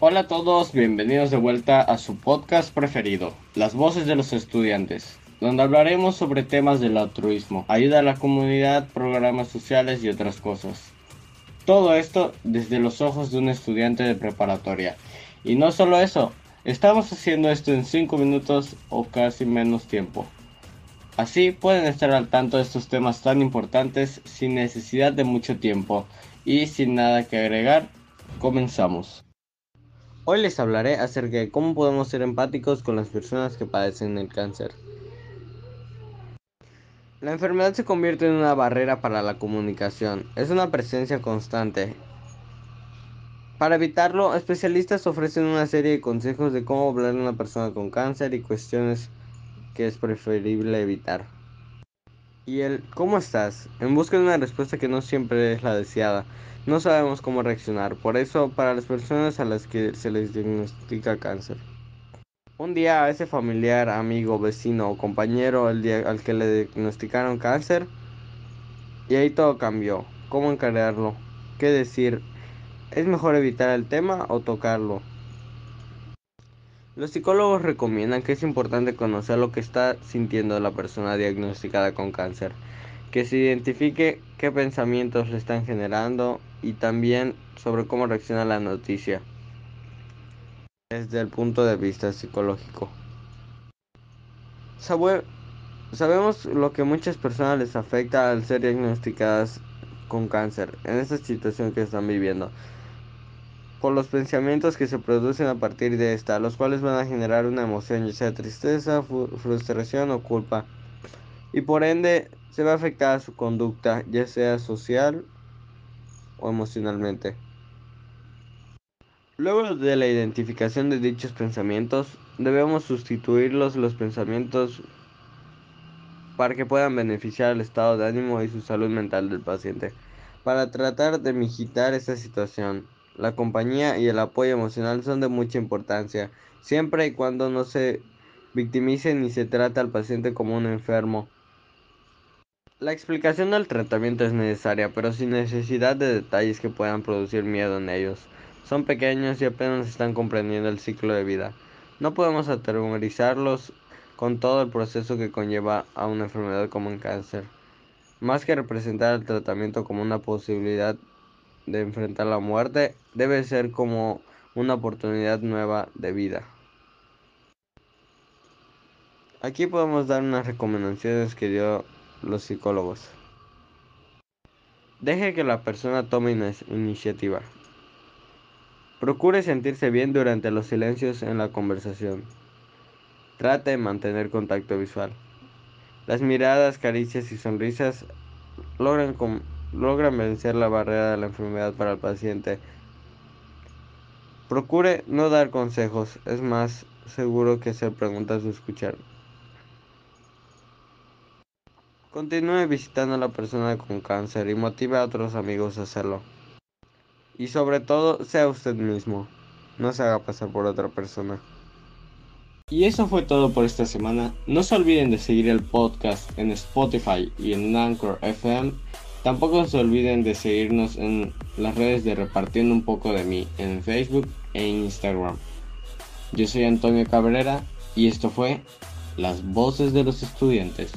Hola a todos, bienvenidos de vuelta a su podcast preferido, Las Voces de los Estudiantes, donde hablaremos sobre temas del altruismo, ayuda a la comunidad, programas sociales y otras cosas. Todo esto desde los ojos de un estudiante de preparatoria. Y no solo eso, estamos haciendo esto en 5 minutos o casi menos tiempo. Así pueden estar al tanto de estos temas tan importantes sin necesidad de mucho tiempo. Y sin nada que agregar, comenzamos. Hoy les hablaré acerca de cómo podemos ser empáticos con las personas que padecen el cáncer. La enfermedad se convierte en una barrera para la comunicación, es una presencia constante. Para evitarlo, especialistas ofrecen una serie de consejos de cómo hablar a una persona con cáncer y cuestiones que es preferible evitar. Y el ¿cómo estás? En busca de una respuesta que no siempre es la deseada. No sabemos cómo reaccionar, por eso para las personas a las que se les diagnostica cáncer. Un día a ese familiar, amigo, vecino o compañero al, al que le diagnosticaron cáncer y ahí todo cambió. ¿Cómo encararlo? ¿Qué decir? ¿Es mejor evitar el tema o tocarlo? Los psicólogos recomiendan que es importante conocer lo que está sintiendo la persona diagnosticada con cáncer, que se identifique qué pensamientos le están generando y también sobre cómo reacciona la noticia desde el punto de vista psicológico. sabemos lo que muchas personas les afecta al ser diagnosticadas con cáncer en esta situación que están viviendo. Por los pensamientos que se producen a partir de esta, los cuales van a generar una emoción, ya sea tristeza, frustración o culpa. Y por ende se va a afectar su conducta, ya sea social o emocionalmente. Luego de la identificación de dichos pensamientos, debemos sustituirlos los pensamientos para que puedan beneficiar el estado de ánimo y su salud mental del paciente. Para tratar de mitigar esta situación, la compañía y el apoyo emocional son de mucha importancia, siempre y cuando no se victimice ni se trate al paciente como un enfermo. La explicación del tratamiento es necesaria, pero sin necesidad de detalles que puedan producir miedo en ellos. Son pequeños y apenas están comprendiendo el ciclo de vida. No podemos aterrorizarlos con todo el proceso que conlleva a una enfermedad como el cáncer. Más que representar el tratamiento como una posibilidad de enfrentar la muerte, debe ser como una oportunidad nueva de vida. Aquí podemos dar unas recomendaciones que dio los psicólogos. Deje que la persona tome iniciativa. Procure sentirse bien durante los silencios en la conversación. Trate de mantener contacto visual. Las miradas, caricias y sonrisas logran, logran vencer la barrera de la enfermedad para el paciente. Procure no dar consejos, es más seguro que hacer preguntas o escuchar. Continúe visitando a la persona con cáncer y motive a otros amigos a hacerlo. Y sobre todo, sea usted mismo. No se haga pasar por otra persona. Y eso fue todo por esta semana. No se olviden de seguir el podcast en Spotify y en Anchor FM. Tampoco se olviden de seguirnos en las redes de Repartiendo un poco de mí en Facebook e Instagram. Yo soy Antonio Cabrera y esto fue Las Voces de los Estudiantes.